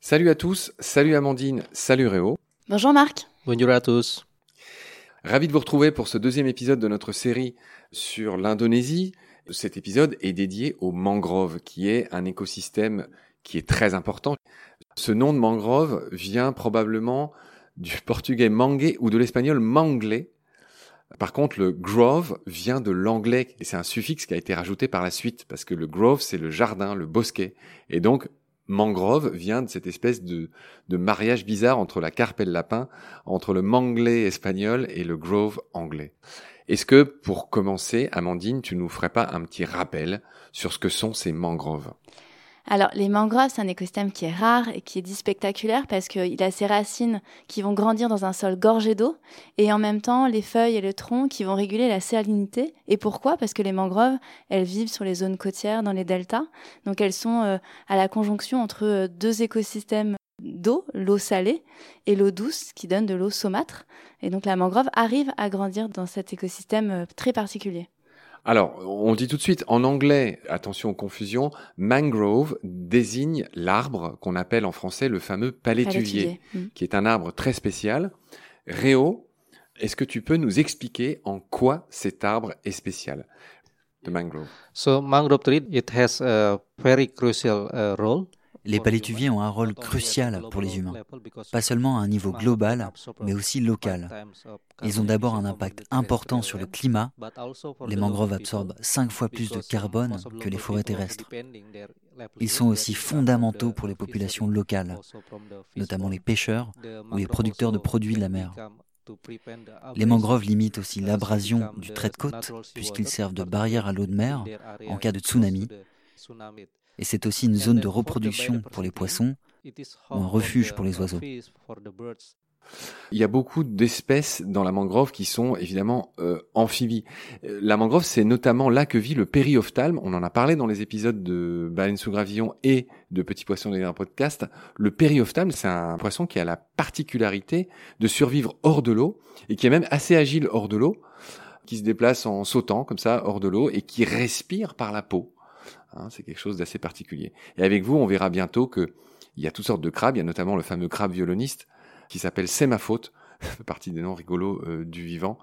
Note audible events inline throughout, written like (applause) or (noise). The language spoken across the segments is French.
Salut à tous, salut Amandine, salut Réo. Bonjour Marc. Bonjour à tous. Ravi de vous retrouver pour ce deuxième épisode de notre série sur l'Indonésie. Cet épisode est dédié aux mangroves, qui est un écosystème qui est très important. Ce nom de mangrove vient probablement du portugais mangue ou de l'espagnol mangle. Par contre, le grove vient de l'anglais et c'est un suffixe qui a été rajouté par la suite parce que le grove c'est le jardin, le bosquet. Et donc, mangrove vient de cette espèce de, mariage bizarre entre la carpe et le lapin, entre le manglais espagnol et le grove anglais. Est-ce que, pour commencer, Amandine, tu nous ferais pas un petit rappel sur ce que sont ces mangroves? Alors, les mangroves, c'est un écosystème qui est rare et qui est dit spectaculaire parce qu'il a ses racines qui vont grandir dans un sol gorgé d'eau et en même temps les feuilles et le tronc qui vont réguler la salinité. Et pourquoi? Parce que les mangroves, elles vivent sur les zones côtières, dans les deltas. Donc, elles sont euh, à la conjonction entre euh, deux écosystèmes d'eau, l'eau salée et l'eau douce qui donne de l'eau saumâtre. Et donc, la mangrove arrive à grandir dans cet écosystème euh, très particulier. Alors, on dit tout de suite, en anglais, attention aux confusions, mangrove désigne l'arbre qu'on appelle en français le fameux palétuvier, qui est un arbre très spécial. Réo, est-ce que tu peux nous expliquer en quoi cet arbre est spécial The mangrove? So mangrove tree it has a very crucial uh, role. Les palétuviers ont un rôle crucial pour les humains, pas seulement à un niveau global, mais aussi local. Ils ont d'abord un impact important sur le climat. Les mangroves absorbent cinq fois plus de carbone que les forêts terrestres. Ils sont aussi fondamentaux pour les populations locales, notamment les pêcheurs ou les producteurs de produits de la mer. Les mangroves limitent aussi l'abrasion du trait de côte, puisqu'ils servent de barrière à l'eau de mer en cas de tsunami. Et c'est aussi une zone de reproduction pour les poissons ou un refuge pour les oiseaux. Il y a beaucoup d'espèces dans la mangrove qui sont évidemment euh, amphibies. Euh, La mangrove, c'est notamment là que vit le périophtalme. On en a parlé dans les épisodes de Baleine sous gravillon et de Petits poissons des un podcast. Le périophtalme, c'est un poisson qui a la particularité de survivre hors de l'eau et qui est même assez agile hors de l'eau, qui se déplace en sautant comme ça hors de l'eau et qui respire par la peau. Hein, c'est quelque chose d'assez particulier. Et avec vous, on verra bientôt que il y a toutes sortes de crabes. Il y a notamment le fameux crabe violoniste qui s'appelle Sémaphôte, fait (laughs) partie des noms rigolos euh, du vivant,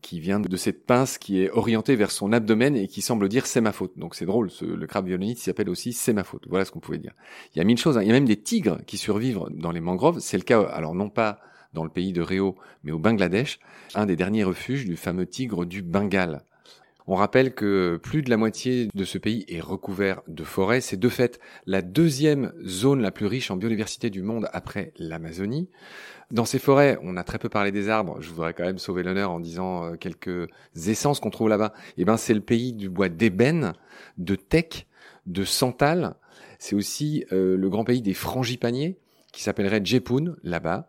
qui vient de cette pince qui est orientée vers son abdomen et qui semble dire c'est ma faute. Donc c'est drôle, le crabe violoniste s'appelle aussi c'est ma faute. Voilà ce qu'on pouvait dire. Il y a mille choses. hein. Il y a même des tigres qui survivent dans les mangroves. C'est le cas, alors non pas dans le pays de Réo, mais au Bangladesh, un des derniers refuges du fameux tigre du Bengale. On rappelle que plus de la moitié de ce pays est recouvert de forêts. C'est de fait la deuxième zone la plus riche en biodiversité du monde après l'Amazonie. Dans ces forêts, on a très peu parlé des arbres. Je voudrais quand même sauver l'honneur en disant euh, quelques essences qu'on trouve là-bas. Eh ben, c'est le pays du bois d'ébène, de teck, de santal. C'est aussi euh, le grand pays des frangipaniers qui s'appellerait Jepun là-bas,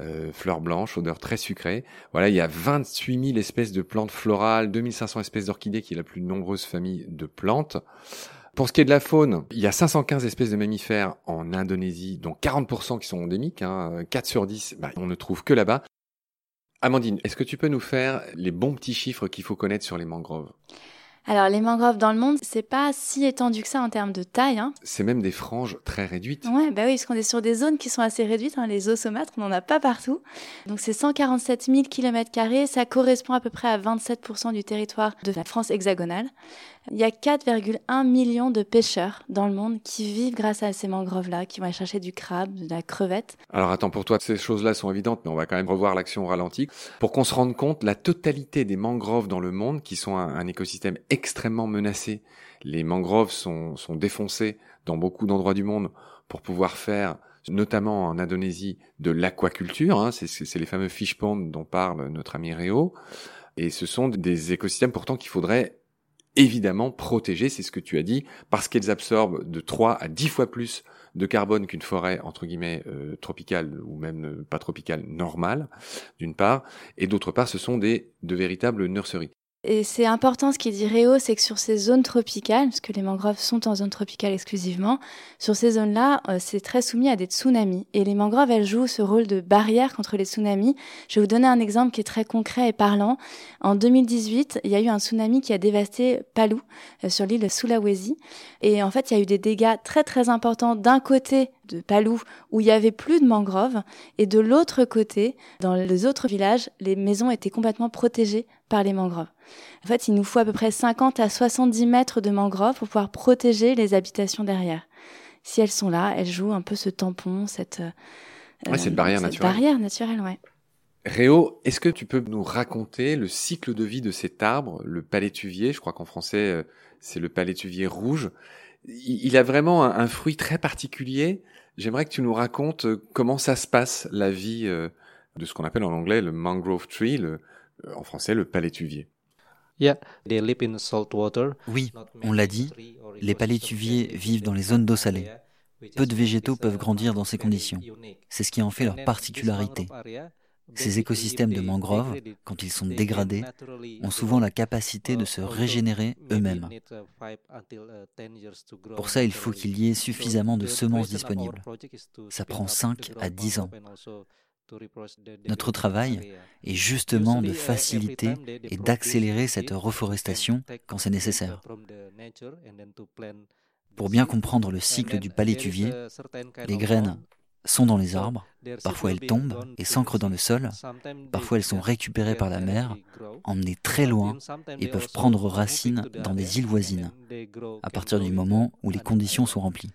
euh, fleurs blanches, odeur très sucrée. Voilà, il y a 28 000 espèces de plantes florales, 2500 espèces d'orchidées, qui est la plus nombreuse famille de plantes. Pour ce qui est de la faune, il y a 515 espèces de mammifères en Indonésie, dont 40% qui sont endémiques, hein, 4 sur 10, bah, on ne trouve que là-bas. Amandine, est-ce que tu peux nous faire les bons petits chiffres qu'il faut connaître sur les mangroves? Alors, les mangroves dans le monde, c'est pas si étendu que ça en termes de taille. Hein. C'est même des franges très réduites. Ouais, bah oui, parce qu'on est sur des zones qui sont assez réduites. Hein. Les eaux saumâtres, on n'en a pas partout. Donc, c'est 147 000 km. Ça correspond à peu près à 27% du territoire de la France hexagonale. Il y a 4,1 millions de pêcheurs dans le monde qui vivent grâce à ces mangroves-là, qui vont aller chercher du crabe, de la crevette. Alors attends, pour toi, ces choses-là sont évidentes, mais on va quand même revoir l'action au ralenti. Pour qu'on se rende compte, la totalité des mangroves dans le monde, qui sont un, écosystème extrêmement menacé, les mangroves sont, sont défoncées dans beaucoup d'endroits du monde pour pouvoir faire notamment en Indonésie, de l'aquaculture. Hein, c'est les fameux fish ponds dont parle notre ami Réo. Et ce sont des écosystèmes pourtant qu'il faudrait évidemment protéger, c'est ce que tu as dit, parce qu'elles absorbent de 3 à 10 fois plus de carbone qu'une forêt entre guillemets euh, tropicale ou même euh, pas tropicale normale, d'une part, et d'autre part, ce sont des de véritables nurseries. Et c'est important ce qu'il dit Réo, c'est que sur ces zones tropicales, parce que les mangroves sont en zone tropicale exclusivement, sur ces zones-là, euh, c'est très soumis à des tsunamis. Et les mangroves, elles jouent ce rôle de barrière contre les tsunamis. Je vais vous donner un exemple qui est très concret et parlant. En 2018, il y a eu un tsunami qui a dévasté Palu, euh, sur l'île de Sulawesi. Et en fait, il y a eu des dégâts très très importants d'un côté de Palu, où il y avait plus de mangroves, et de l'autre côté, dans les autres villages, les maisons étaient complètement protégées par les mangroves. En fait, il nous faut à peu près 50 à 70 mètres de mangroves pour pouvoir protéger les habitations derrière. Si elles sont là, elles jouent un peu ce tampon, cette, euh, cette barrière cette naturelle. barrière naturelle, ouais. Réo, est-ce que tu peux nous raconter le cycle de vie de cet arbre, le palétuvier? Je crois qu'en français, euh, c'est le palétuvier rouge. Il a vraiment un, fruit très particulier. J'aimerais que tu nous racontes euh, comment ça se passe, la vie de ce qu'on appelle en anglais le mangrove tree, le, en français le palétuvier. Oui, on l'a dit, les palétuviers vivent dans les zones d'eau salée. Peu de végétaux peuvent grandir dans ces conditions. C'est ce qui en fait leur particularité. Ces écosystèmes de mangroves, quand ils sont dégradés, ont souvent la capacité de se régénérer eux-mêmes. Pour ça, il faut qu'il y ait suffisamment de semences disponibles. Ça prend 5 à 10 ans. Notre travail est justement de faciliter et d'accélérer cette reforestation quand c'est nécessaire. Pour bien comprendre le cycle du palétuvier, les graines sont dans les arbres, parfois elles tombent et s'ancrent dans le sol, parfois elles sont récupérées par la mer, emmenées très loin et peuvent prendre racine dans des îles voisines, à partir du moment où les conditions sont remplies.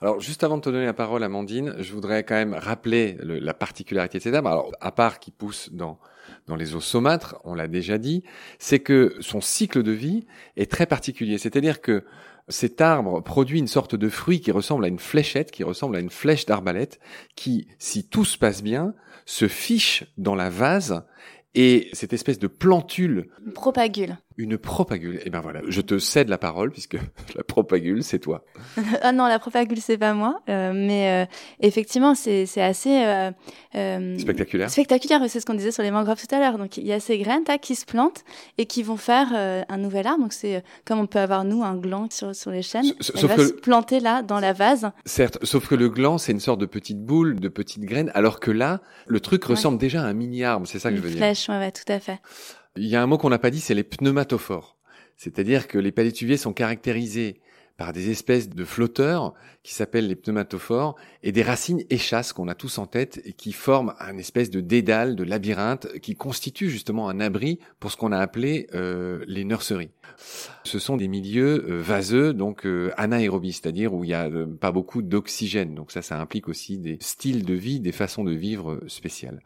Alors, juste avant de te donner la parole, Amandine, je voudrais quand même rappeler la particularité de cet arbre. Alors, à part qu'il pousse dans, dans les eaux saumâtres, on l'a déjà dit, c'est que son cycle de vie est très particulier. C'est-à-dire que cet arbre produit une sorte de fruit qui ressemble à une fléchette, qui ressemble à une flèche d'arbalète, qui, si tout se passe bien, se fiche dans la vase et cette espèce de plantule. Propagule. Une propagule. Eh ben voilà, je te cède la parole puisque (laughs) la propagule, c'est toi. (laughs) ah non, la propagule, c'est pas moi. Euh, mais euh, effectivement, c'est assez euh, euh, spectaculaire. Spectaculaire, c'est ce qu'on disait sur les mangroves tout à l'heure. Donc il y a ces graines là, qui se plantent et qui vont faire euh, un nouvel arbre. Donc c'est comme on peut avoir nous un gland sur, sur les chaînes. S Elle va se planter là dans la vase. Certes, sauf que le gland, c'est une sorte de petite boule, de petite graine, alors que là, le truc ressemble déjà à un mini arbre. C'est ça que je veux dire. Flèche, ouais, ouais, tout à fait. Il y a un mot qu'on n'a pas dit, c'est les pneumatophores. C'est-à-dire que les palétuviers sont caractérisés par des espèces de flotteurs qui s'appellent les pneumatophores et des racines échasses qu'on a tous en tête et qui forment un espèce de dédale, de labyrinthe qui constitue justement un abri pour ce qu'on a appelé euh, les nurseries. Ce sont des milieux euh, vaseux, donc euh, anaérobies, c'est-à-dire où il n'y a pas beaucoup d'oxygène. Donc ça, ça implique aussi des styles de vie, des façons de vivre spéciales.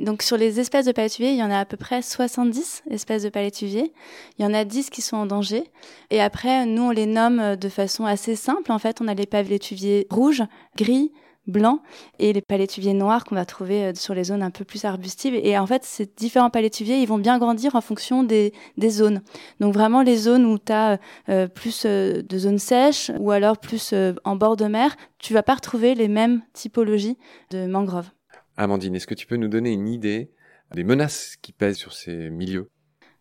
Donc sur les espèces de palétuviers, il y en a à peu près 70 espèces de palétuviers. Il y en a 10 qui sont en danger. Et après, nous, on les nomme de façon assez simple. En fait, on a les palétuviers rouges, gris, blancs et les palétuviers noirs qu'on va trouver euh, sur les zones un peu plus arbustives. Et en fait, ces différents palétuviers, ils vont bien grandir en fonction des, zones. Donc vraiment, les zones où tu as euh, plus euh, de zones sèches ou alors plus en bord de mer, tu vas pas retrouver les mêmes typologies de mangroves. Amandine, est-ce que tu peux nous donner une idée des menaces qui pèsent sur ces milieux?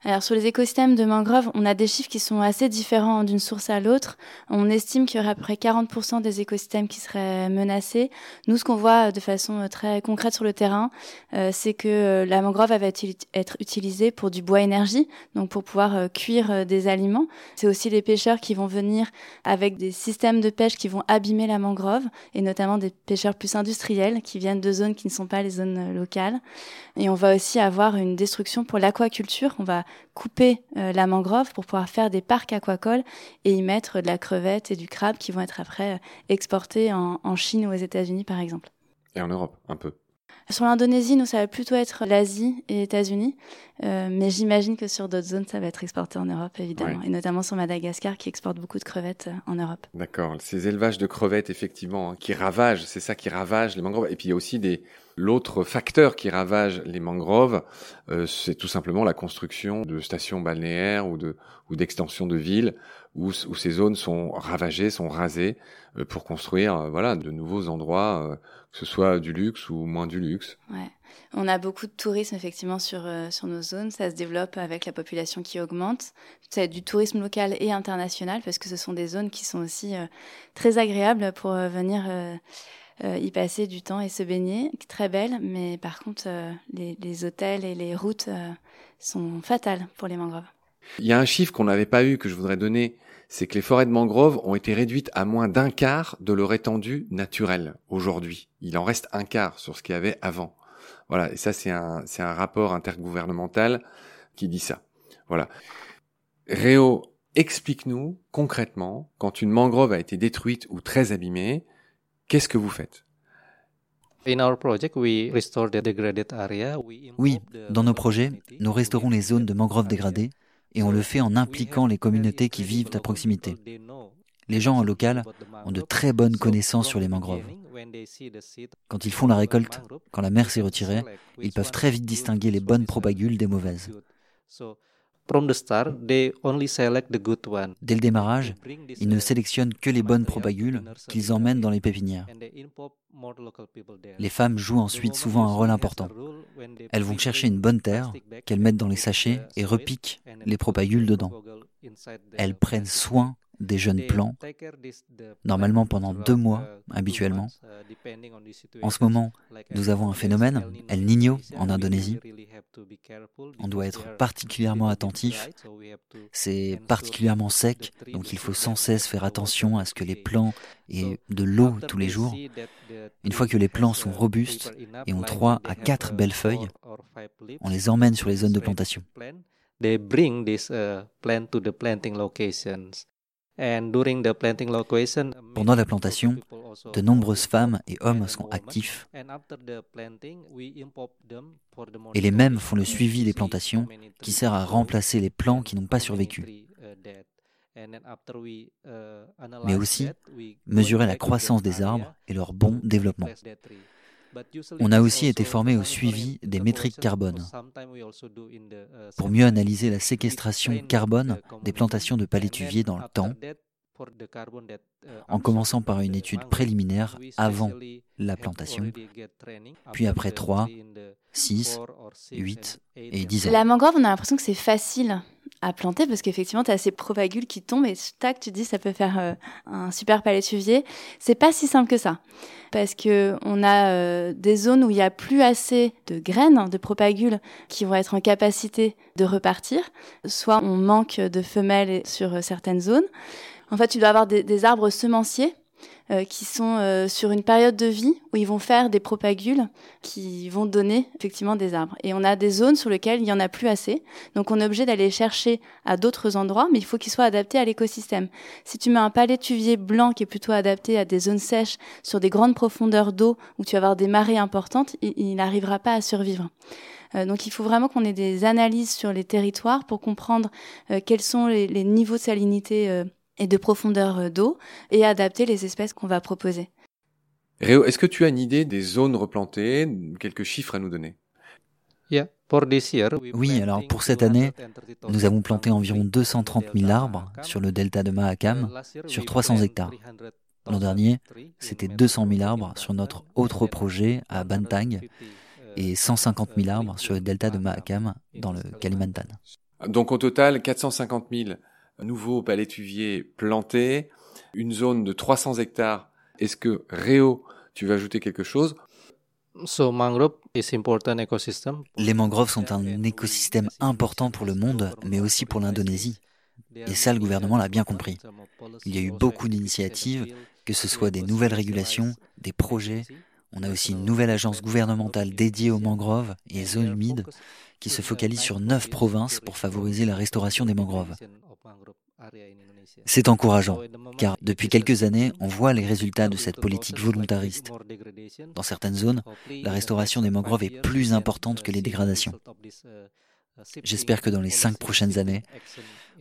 Alors sur les écosystèmes de mangroves, on a des chiffres qui sont assez différents d'une source à l'autre. On estime qu'il y aurait à peu près 40% des écosystèmes qui seraient menacés. Nous, ce qu'on voit de façon euh, très concrète sur le terrain, euh, c'est que euh, la mangrove va être utilisée pour du bois énergie, donc pour pouvoir cuire des aliments. C'est aussi les pêcheurs qui vont venir avec des systèmes de pêche qui vont abîmer la mangrove, et notamment des pêcheurs plus industriels qui viennent de zones qui ne sont pas les zones locales. Et on va aussi avoir une destruction pour l'aquaculture. On va couper euh, la mangrove pour pouvoir faire des parcs aquacoles et y mettre de la crevette et du crabe qui vont être après euh, exportés en, Chine ou aux États-Unis par exemple. Et en Europe, un peu. Sur l'Indonésie, nous, ça va plutôt être l'Asie et les États-Unis. Euh, mais j'imagine que sur d'autres zones, ça va être exporté en Europe, évidemment. Et notamment sur Madagascar, qui exporte beaucoup de crevettes en Europe. D'accord. Ces élevages de crevettes, effectivement, hein, qui ravagent, c'est ça qui ravage les mangroves. Et puis, il y a aussi des, L'autre facteur qui ravage les mangroves, euh, c'est tout simplement la construction de stations balnéaires ou de ou d'extensions de villes où, ces zones sont ravagées, sont rasées euh, pour construire euh, voilà de nouveaux endroits, que ce soit du luxe ou moins du luxe. On a beaucoup de tourisme effectivement sur, sur nos zones. Ça se développe avec la population qui augmente. C'est du tourisme local et international parce que ce sont des zones qui sont aussi très agréables pour venir euh, y passer du temps et se baigner. Très belle, mais par contre, euh, les, hôtels et les routes euh, sont fatales pour les mangroves. Il y a un chiffre qu'on n'avait pas eu que je voudrais donner, c'est que les forêts de mangroves ont été réduites à moins d'un quart de leur étendue naturelle aujourd'hui. Il en reste un quart sur ce qu'il y avait avant. Voilà, et ça c'est un, c'est un rapport intergouvernemental qui dit ça. Voilà. Réo, explique-nous concrètement, quand une mangrove a été détruite ou très abîmée, Qu'est-ce que vous faites? Oui, dans nos projets, nous restaurons les zones de mangroves dégradées et on le fait en impliquant les communautés qui vivent à proximité. Les gens en local ont de très bonnes connaissances sur les mangroves. Quand ils font la récolte, quand la mer s'est retirée, ils peuvent très vite distinguer les bonnes propagules des mauvaises. Dès le démarrage, ils ne sélectionnent que les bonnes propagules qu'ils emmènent dans les pépinières. Les femmes jouent ensuite souvent un rôle important. Elles vont chercher une bonne terre qu'elles mettent dans les sachets et repiquent les propagules dedans. Elles prennent soin des jeunes plants, normalement pendant deux mois habituellement. En ce moment, nous avons un phénomène, El Niño, en Indonésie. On doit être particulièrement attentif. C'est particulièrement sec, donc il faut sans cesse faire attention à ce que les plants aient de l'eau tous les jours. Une fois que les plants sont robustes et ont trois à quatre belles feuilles, on les emmène sur les zones de plantation. Pendant la plantation, de nombreuses femmes et hommes sont actifs. Et les mêmes font le suivi des plantations qui sert à remplacer les plants qui n'ont pas survécu. Mais aussi mesurer la croissance des arbres et leur bon développement. On a aussi été formé au suivi des métriques carbone. Pour mieux analyser la séquestration carbone des plantations de palétuviers dans le temps, en commençant par une étude préliminaire avant la plantation, puis après 3, 6, 8 et 10 ans. La mangrove, on a l'impression que c'est facile à planter parce qu'effectivement, tu as ces propagules qui tombent et tac, tu dis ça peut faire euh, un super palétuvier. C'est pas si simple que ça parce que on a euh, des zones où il y a plus assez de graines, de propagules qui vont être en capacité de repartir. Soit on manque de femelles sur euh, certaines zones. En fait, tu dois avoir des arbres semenciers euh, qui sont euh, sur une période de vie où ils vont faire des propagules qui vont donner effectivement des arbres. Et on a des zones sur lesquelles il y en a plus assez, donc on est obligé d'aller chercher à d'autres endroits, mais il faut qu'ils soient adaptés à l'écosystème. Si tu mets un palétuvier blanc qui est plutôt adapté à des zones sèches sur des grandes profondeurs d'eau où tu vas avoir des marées importantes, il n'arrivera pas à survivre. Euh, donc il faut vraiment qu'on ait des analyses sur les territoires pour comprendre quels sont les, les, niveaux de salinité et de profondeur euh, d'eau et adapter les espèces qu'on va proposer. Réo, est-ce que tu as une idée des zones replantées, quelques chiffres à nous donner? Oui, alors pour cette année, nous avons planté environ 230 000 arbres sur le delta de Mahakam, sur 300 hectares. L'an dernier, c'était 200 000 arbres sur notre autre projet à Bantang et 150 000 arbres sur le delta de Mahakam dans le Kalimantan. Donc au total, 450 000 nouveau palétuvier planté, une zone de 300 hectares. Est-ce que Réo, tu veux ajouter quelque chose? Les mangroves sont un écosystème important pour le monde, mais aussi pour l'Indonésie. Et ça, le gouvernement l'a bien compris. Il y a eu beaucoup d'initiatives, que ce soit des nouvelles régulations, des projets. On a aussi une nouvelle agence gouvernementale dédiée aux mangroves et zones humides qui se focalise sur neuf provinces pour favoriser la restauration des mangroves. C'est encourageant, car depuis quelques années, on voit les résultats de cette politique volontariste. Dans certaines zones, la restauration des mangroves est plus importante que les dégradations. J'espère que dans les cinq prochaines années,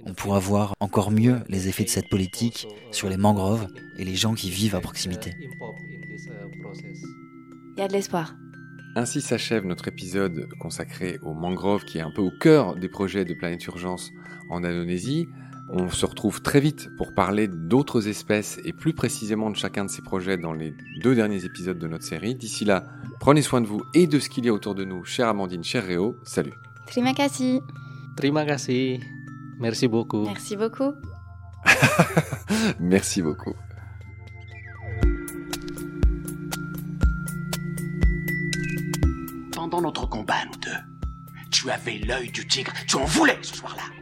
on pourra voir encore mieux les effets de cette politique sur les mangroves et les gens qui vivent à proximité. Il y a de l'espoir. Ainsi s'achève notre épisode consacré aux mangroves qui est un peu au cœur des projets de Planète Urgence en Indonésie. On se retrouve très vite pour parler d'autres espèces et plus précisément de chacun de ces projets dans les deux derniers épisodes de notre série. D'ici là, prenez soin de vous et de ce qu'il y a autour de nous, chère Amandine, cher Réo. Salut. Terima kasih. Terima kasih. Merci beaucoup. Merci beaucoup. (laughs) Merci beaucoup. Pendant notre combat, nous deux, tu avais l'œil du tigre, tu en voulais ce soir-là.